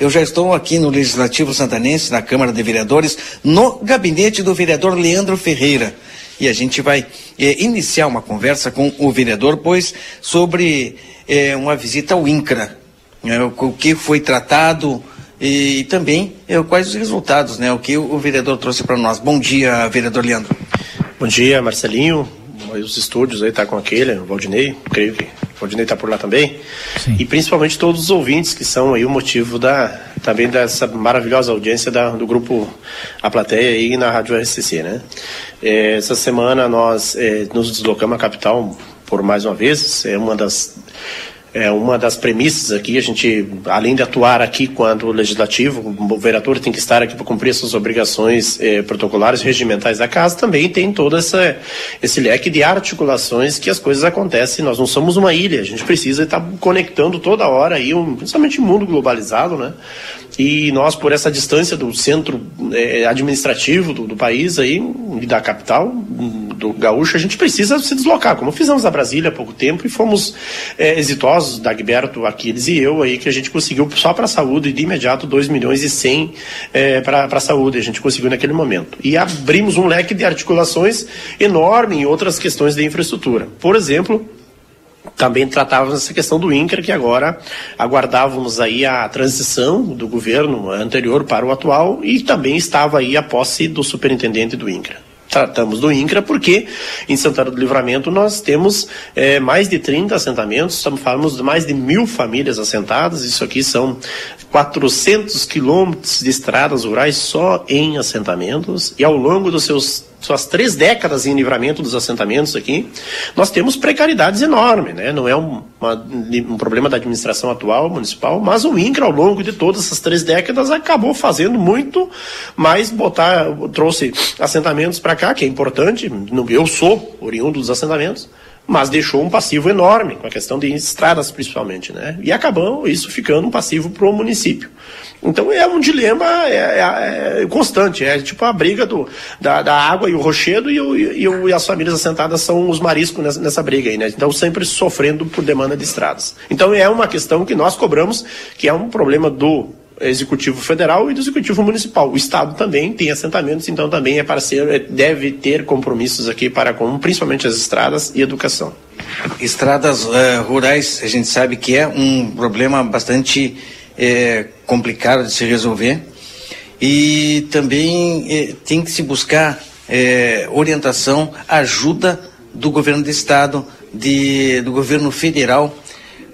Eu já estou aqui no Legislativo Santanense, na Câmara de Vereadores, no gabinete do vereador Leandro Ferreira. E a gente vai é, iniciar uma conversa com o vereador, pois sobre é, uma visita ao INCRA, né, o, que foi tratado e, também é, quais os resultados, né, o que o, vereador trouxe para nós. Bom dia, vereador Leandro. Bom dia, Marcelinho. Os estúdios aí tá com aquele, o Valdinei, creio que Valdinei está por lá também. Sim. E principalmente todos os ouvintes que são aí o motivo da também dessa maravilhosa audiência da, do grupo A Plateia aí na Rádio RCC, né? É, essa semana nós é, nos deslocamos à capital por mais uma vez, é uma das é uma das premissas aqui, a gente, além de atuar aqui quanto legislativo, o vereador tem que estar aqui para cumprir suas obrigações eh, protocolares regimentais da casa, também tem todo essa, esse leque de articulações que as coisas acontecem. Nós não somos uma ilha, a gente precisa estar conectando toda hora aí, um, principalmente mundo globalizado, né? E nós, por essa distância do centro eh, administrativo do, do país aí, e da capital, do gaúcho, a gente precisa se deslocar, como fizemos na Brasília há pouco tempo e fomos eh, exitosos Dagberto, Aquiles e eu, aí que a gente conseguiu só para a saúde de imediato 2 milhões e 100 é, para a saúde, a gente conseguiu naquele momento. E abrimos um leque de articulações enorme em outras questões de infraestrutura. Por exemplo, também tratávamos essa questão do INCRA, que agora aguardávamos aí a transição do governo anterior para o atual e também estava aí a posse do superintendente do INCRA tratamos do INCRA, porque em Santana do Livramento nós temos é, mais de 30 assentamentos, estamos falando de mais de mil famílias assentadas, isso aqui são 400 quilômetros de estradas rurais só em assentamentos, e ao longo dos seus suas três décadas em livramento dos assentamentos aqui, nós temos precariedades enormes, né? Não é um, uma, um problema da administração atual municipal, mas o INCRA, ao longo de todas essas três décadas, acabou fazendo muito mais botar, trouxe assentamentos para cá, que é importante. Eu sou oriundo dos assentamentos, mas deixou um passivo enorme, com a questão de estradas principalmente, né? E acabou isso ficando um passivo para o município. Então é um dilema é, é, é constante, é tipo a briga do, da, da água e o rochedo e, o, e, o, e, as famílias assentadas são os mariscos nessa, nessa, briga aí, né? Então sempre sofrendo por demanda de estradas. Então é uma questão que nós cobramos, que é um problema do Executivo Federal e do Executivo Municipal. O Estado também tem assentamentos, então também é parceiro, é, deve ter compromissos aqui para com principalmente as estradas e educação. Estradas uh, rurais, a gente sabe que é um problema bastante uh, complicado de se resolver e também uh, tem que se buscar orientação, ajuda do governo do estado, de, do governo federal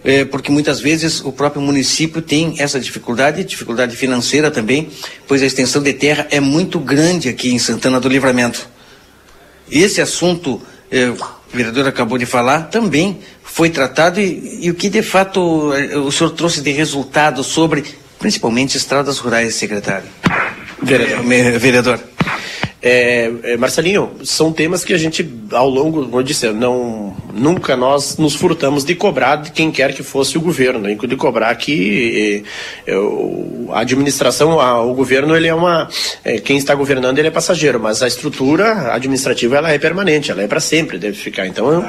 é, porque muitas vezes o próprio município tem essa dificuldade, dificuldade financeira também, pois a extensão de terra é muito grande aqui em Santana do Livramento. Esse assunto, é, o vereador acabou de falar, também foi tratado e, e o que de fato é, o senhor trouxe de resultado sobre, principalmente, estradas rurais, secretário? Vereador. vereador. É, é, Marcelinho, são temas que a gente, ao longo, como eu disse, não, nunca nós nos furtamos de cobrar de quem quer que fosse o governo, de cobrar que é, a administração, o governo, ele é uma, é, quem está governando ele é passageiro, mas a estrutura administrativa ela é permanente, ela é para sempre, deve ficar. Então,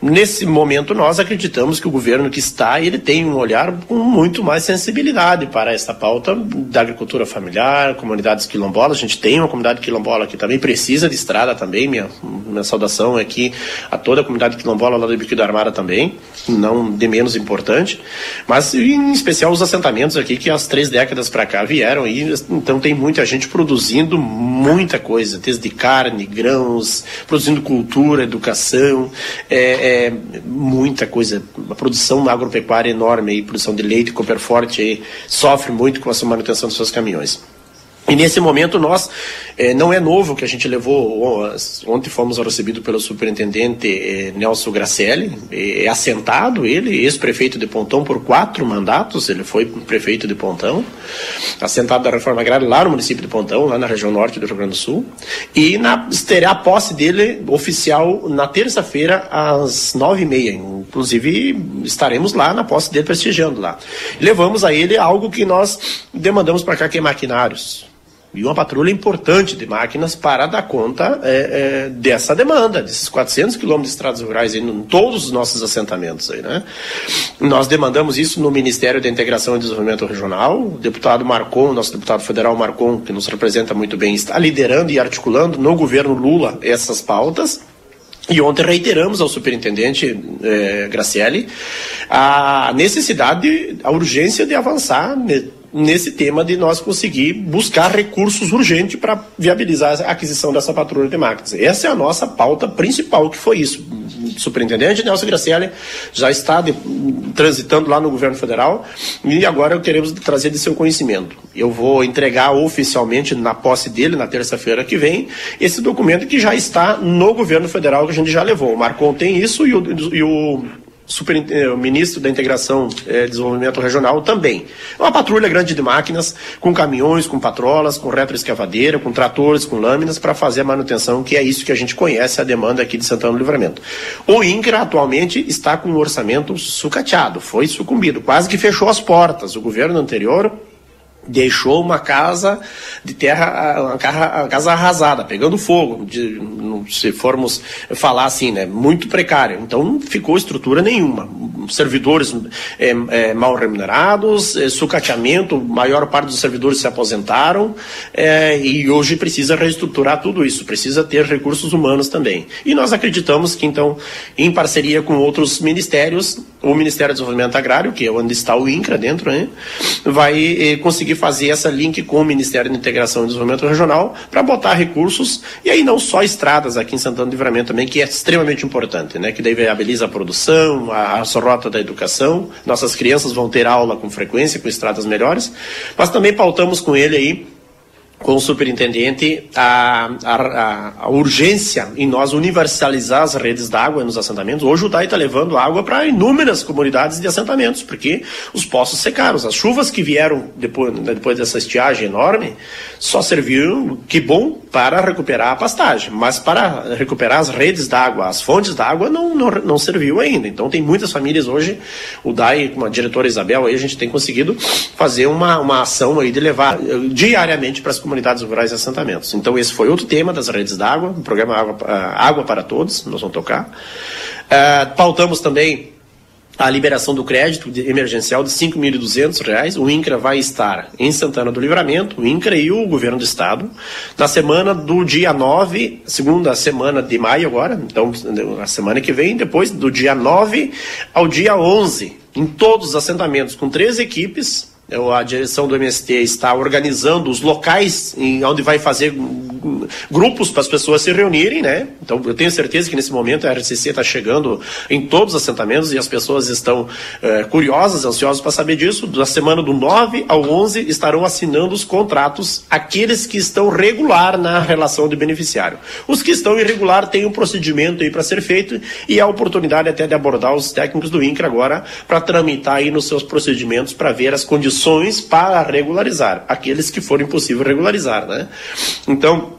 nesse momento nós acreditamos que o governo que está, ele tem um olhar com muito mais sensibilidade para essa pauta da agricultura familiar, comunidades quilombolas, a gente tem uma comunidade quilombola que também precisa de estrada também. Minha, minha saudação aqui a toda a comunidade quilombola lá do Bico da Armada também, não de menos importante, mas em especial os assentamentos aqui que as três décadas para cá vieram e então tem muita gente produzindo muita coisa, desde carne, grãos, produzindo cultura, educação, é, é muita coisa. A produção agropecuária enorme, aí, produção de leite, Copperforte aí, sofre muito com a manutenção dos seus caminhões. E nesse momento nós, eh, não é novo que a gente levou, ontem fomos recebidos pelo superintendente eh, Nelson Gracelli, é, assentado ele, ex-prefeito de Pontão por quatro mandatos, ele foi prefeito de Pontão, assentado da reforma agrária lá no município de Pontão, lá na região norte do Rio Grande do Sul, e na, terá a posse dele oficial na terça-feira às nove e meia, inclusive estaremos lá na posse dele prestigiando lá. Levamos a ele algo que nós demandamos para cá que é maquinários e uma patrulha importante de máquinas para dar conta é, é, dessa demanda, desses 400 quilômetros de estradas rurais em todos os nossos assentamentos. Aí, né? Nós demandamos isso no Ministério da Integração e Desenvolvimento Regional. O deputado Marcon, nosso deputado federal Marcon, que nos representa muito bem, está liderando e articulando no governo Lula essas pautas. E ontem reiteramos ao superintendente eh, Gracielli a necessidade, a urgência de avançar nesse tema de nós conseguir buscar recursos urgentes para viabilizar a aquisição dessa patrulha de máquinas. Essa é a nossa pauta principal, que foi isso. O superintendente Nelson Graciele já está de, transitando lá no governo federal e agora queremos trazer de seu conhecimento. Eu vou entregar oficialmente na posse dele, na terça-feira que vem, esse documento que já está no governo federal, que a gente já levou. O Marcon tem isso e o, e o super, eh, o ministro da Integração e eh, Desenvolvimento Regional também. É uma patrulha grande de máquinas, com caminhões, com patrolas, com retroescavadeira, com tratores, com lâminas, para fazer a manutenção, que é isso que a gente conhece, a demanda aqui de Santana do Livramento. O INCRA atualmente está com um orçamento sucateado, foi sucumbido, quase que fechou as portas. O governo anterior deixou uma casa de terra, uma casa arrasada, pegando fogo, de, se formos falar assim, né, muito precária. Então não ficou estrutura nenhuma. Servidores é, é, mal remunerados, é, sucateamento, maior parte dos servidores se aposentaram e hoje precisa reestruturar tudo isso, precisa ter recursos humanos também. E nós acreditamos que então, em parceria com outros ministérios, o Ministério do Desenvolvimento Agrário, que é onde está o INCRA dentro, né, vai eh, conseguir fazer essa link com o Ministério da Integração e Desenvolvimento Regional para botar recursos, e aí não só estradas aqui em Santana do Livramento também, que é extremamente importante, né? que daí viabiliza a produção, a, a rota da educação, nossas crianças vão ter aula com frequência, com estradas melhores, mas também pautamos com ele aí com o superintendente a, a, a, urgência em nós universalizar as redes d'água nos assentamentos. Hoje o DAI está levando água para inúmeras comunidades de assentamentos, porque os poços secaram. As chuvas que vieram depois, né, depois dessa estiagem enorme só serviram, que bom, para recuperar a pastagem, mas para recuperar as redes d'água, as fontes d'água, não, não, não serviu ainda. Então tem muitas famílias hoje, o DAI, com a diretora Isabel, aí a gente tem conseguido fazer uma, uma ação aí de levar eh, diariamente para as comunidades rurais e assentamentos. Então esse foi outro tema das redes d'água, o programa Água, Água para Todos, nós vamos tocar. Uh, pautamos também a liberação do crédito emergencial de R$ 5.200. O INCRA vai estar em Santana do Livramento, o INCRA e o governo do estado, na semana do dia 9, segunda semana de maio agora, então a semana que vem, depois do dia 9 ao dia 11, em todos os assentamentos, com três equipes, a direção do MST está organizando os locais em onde vai fazer grupos para as pessoas se reunirem, né? Então eu tenho certeza que nesse momento a RCC está chegando em todos os assentamentos e as pessoas estão é, curiosas, ansiosas para saber disso. Da semana do 9 ao 11 estarão assinando os contratos aqueles que estão regular na relação de beneficiário. Os que estão irregular têm um procedimento aí para ser feito e a oportunidade até de abordar os técnicos do INCRA agora para tramitar aí nos seus procedimentos para ver as condições condições para regularizar, aqueles que forem possível regularizar, né? Então,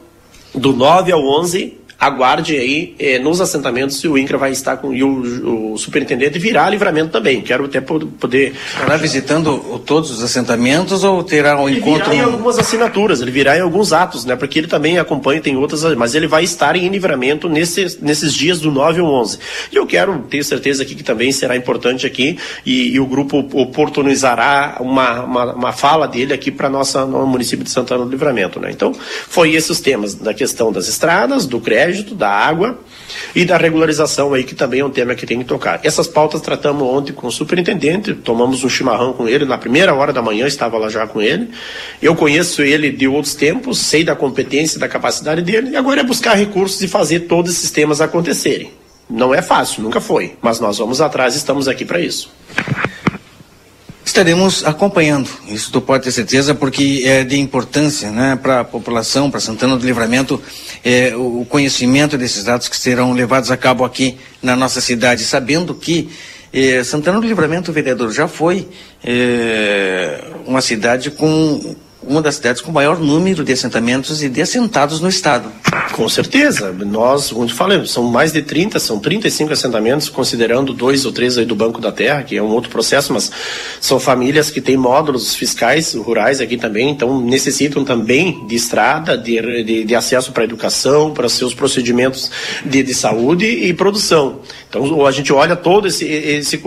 do 9 ao 11, aguarde aí eh, nos assentamentos se o INCRA vai estar com e o, o superintendente virá livramento também. Quero até poder. Estará visitando todos os assentamentos ou terá um ele encontro? Virá em algumas assinaturas, ele virá em alguns atos, né? Porque ele também acompanha, tem outras, mas ele vai estar em livramento nesses, nesses dias do 9 ao 11. E eu quero, tenho certeza aqui que também será importante aqui e, e o grupo oportunizará uma, uma, uma fala dele aqui para nossa no município de Santana do Livramento, né? Então, foi esses temas da questão das estradas, do crédito crédito, da água e da regularização aí, que também é um tema que tem que tocar. Essas pautas tratamos ontem com o superintendente, tomamos um chimarrão com ele, na primeira hora da manhã estava lá já com ele. Eu conheço ele de outros tempos, sei da competência da capacidade dele, e agora é buscar recursos e fazer todos esses temas acontecerem. Não é fácil, nunca foi, mas nós vamos atrás e estamos aqui para isso. Estaremos acompanhando, isso tu pode ter certeza, porque é de importância né, para a população, para Santana do Livramento, é, o conhecimento desses dados que serão levados a cabo aqui na nossa cidade, sabendo que é, Santana do Livramento, vereador, já foi é, uma cidade com uma das cidades com maior número de assentamentos e de assentados no estado. Com certeza. Nós, como falei, são mais de 30, são 35 assentamentos, considerando dois ou três aí do Banco da Terra, que é um outro processo, mas são famílias que têm módulos fiscais rurais aqui também, então necessitam também de estrada, de, de, de acesso para educação, para seus procedimentos de, de saúde e produção. Então a gente olha todo esse, esse,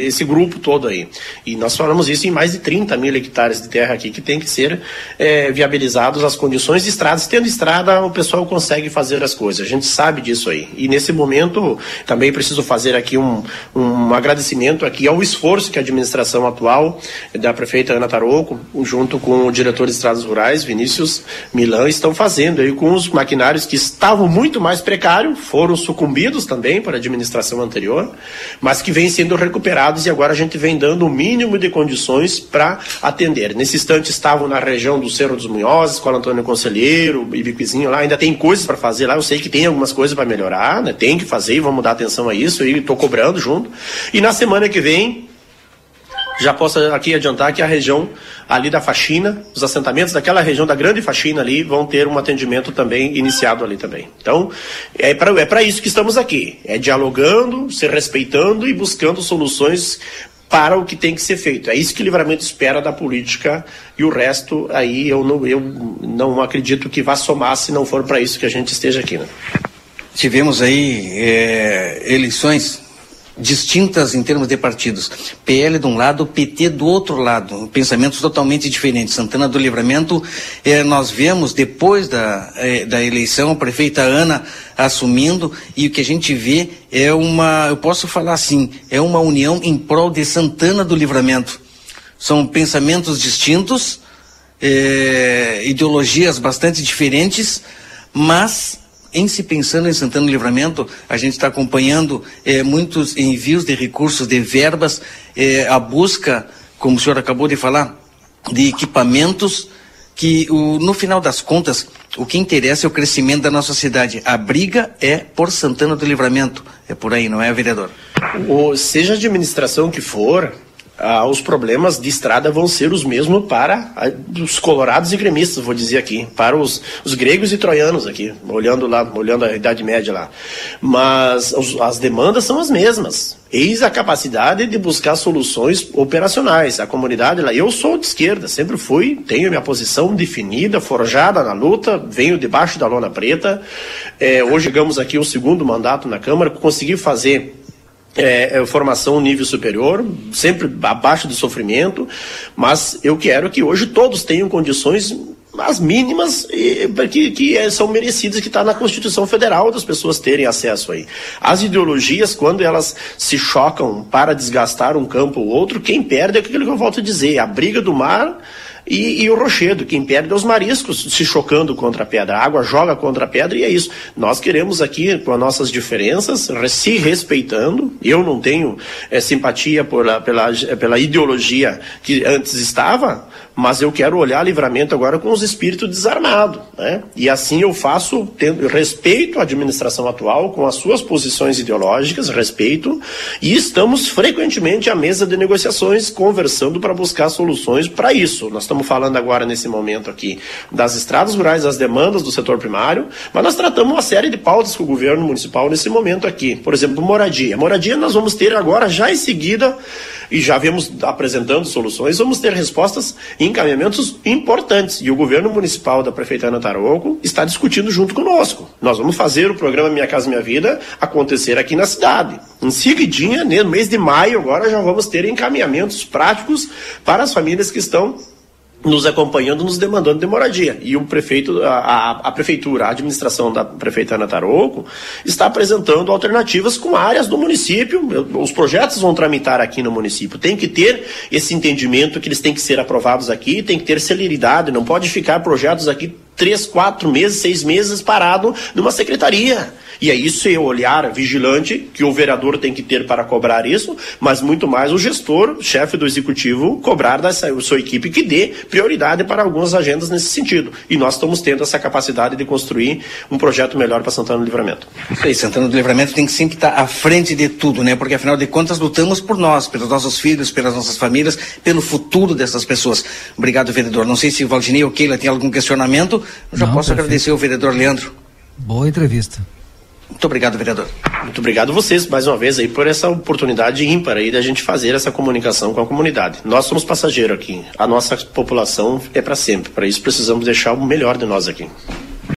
esse grupo todo aí. E nós falamos isso em mais de 30 mil hectares de terra aqui que tem que ser é, viabilizados as condições de estradas. Tendo estrada, o pessoal consegue fazer as coisas. A gente sabe disso aí. E nesse momento também preciso fazer aqui um, um agradecimento aqui ao esforço que a administração atual da prefeita Ana Tarouco, junto com o diretor de estradas rurais, Vinícius Milan, estão fazendo aí com os maquinários que estavam muito mais precários, foram sucumbidos também para a administração administração anterior, mas que vêm sendo recuperados e agora a gente vem dando o mínimo de condições para atender. Nesse instante estavam na região do Cerro dos Munhozes, o Antônio Conselheiro, Ibiquizinho lá, ainda tem coisas para fazer lá, eu sei que tem algumas coisas para melhorar, né? tem que fazer e vamos dar atenção a isso e estou cobrando junto. E na semana que vem já posso aqui adiantar que a região ali da faxina, os assentamentos daquela região da grande faxina ali vão ter um atendimento também iniciado ali também. Então, é para é isso que estamos aqui. É dialogando, se respeitando e buscando soluções para o que tem que ser feito. É isso que o livramento espera da política e o resto aí eu não, eu não acredito que vá somar se não for para isso que a gente esteja aqui. Né? Tivemos aí é, eleições distintas em termos de partidos. PL de um lado, PT do outro lado, pensamentos totalmente diferentes. Santana do Livramento, eh, nós vemos depois da, eh, da eleição a prefeita Ana assumindo e o que a gente vê é uma, eu posso falar assim, é uma união em prol de Santana do Livramento. São pensamentos distintos, eh, ideologias bastante diferentes, mas em se pensando em Santana do Livramento, a gente está acompanhando eh, muitos envios de recursos, de verbas, eh, a busca, como o senhor acabou de falar, de equipamentos que o, no final das contas o que interessa é o crescimento da nossa cidade. A briga é por Santana do Livramento. É por aí, não é, vereador? O, seja a administração que for, ah, os problemas de estrada vão ser os mesmos para ah, os colorados e gremistas, vou dizer aqui, para os, os gregos e troianos aqui, olhando lá, olhando a Idade Média lá. Mas os, as demandas são as mesmas. Eis a capacidade de buscar soluções operacionais. A comunidade lá, eu sou de esquerda, sempre fui, tenho minha posição definida, forjada na luta, venho debaixo da lona preta. É, hoje chegamos aqui o segundo mandato na Câmara, consegui fazer é, é, formação nível superior, sempre abaixo do sofrimento, mas eu quero que hoje todos tenham condições as mínimas que, que é, são merecidas, que está na Constituição Federal das pessoas terem acesso aí. As ideologias, quando elas se chocam para desgastar um campo ou outro, quem perde é aquilo que eu volto a dizer, a briga do mar e, e, o rochedo, quem perde é os mariscos se chocando contra a pedra. A água joga contra a pedra e é isso. Nós queremos aqui, com as nossas diferenças, se respeitando. Eu não tenho é, simpatia por, pela, pela ideologia que antes estava, mas eu quero olhar livramento agora com os espíritos desarmados. Né? E assim eu faço, tendo respeito à administração atual, com as suas posições ideológicas, respeito, e estamos frequentemente à mesa de negociações, conversando para buscar soluções para isso. Nós estamos falando agora, nesse momento aqui, das estradas rurais, das demandas do setor primário, mas nós tratamos uma série de pautas com o governo municipal nesse momento aqui. Por exemplo, moradia. Moradia nós vamos ter agora, já em seguida, e já vemos apresentando soluções, vamos ter respostas e encaminhamentos importantes. E o governo municipal da prefeita Ana Tarouco está discutindo junto conosco. Nós vamos fazer o programa Minha Casa Minha Vida acontecer aqui na cidade. Em seguidinha, no mês de maio, agora já vamos ter encaminhamentos práticos para as famílias que estão nos acompanhando, nos demandando de moradia. E o prefeito, a, a, a, prefeitura, a administração da prefeita Ana Tarouco, está apresentando alternativas com áreas do município. Os projetos vão tramitar aqui no município. Tem que ter esse entendimento que eles têm que ser aprovados aqui, tem que ter celeridade, não pode ficar projetos aqui três, quatro meses, seis meses parado numa secretaria. E é isso, é o olhar vigilante que o vereador tem que ter para cobrar isso, mas muito mais o gestor, chefe do executivo, cobrar da sua equipe que dê prioridade para algumas agendas nesse sentido. E nós estamos tendo essa capacidade de construir um projeto melhor para Santana do Livramento. Isso aí, Santana do Livramento tem que sempre estar à frente de tudo, né? Porque afinal de contas lutamos por nós, pelos nossos filhos, pelas nossas famílias, pelo futuro dessas pessoas. Obrigado, vereador. Não sei se o Valdinei ou Keila tem algum questionamento, eu já Não, posso perfeito. agradecer ao vereador Leandro. Boa entrevista. Muito obrigado, vereador. Muito obrigado a vocês, mais uma vez, aí, por essa oportunidade ímpar aí da gente fazer essa comunicação com a comunidade. Nós somos passageiros aqui. A nossa população é para sempre. Para isso, precisamos deixar o melhor de nós aqui.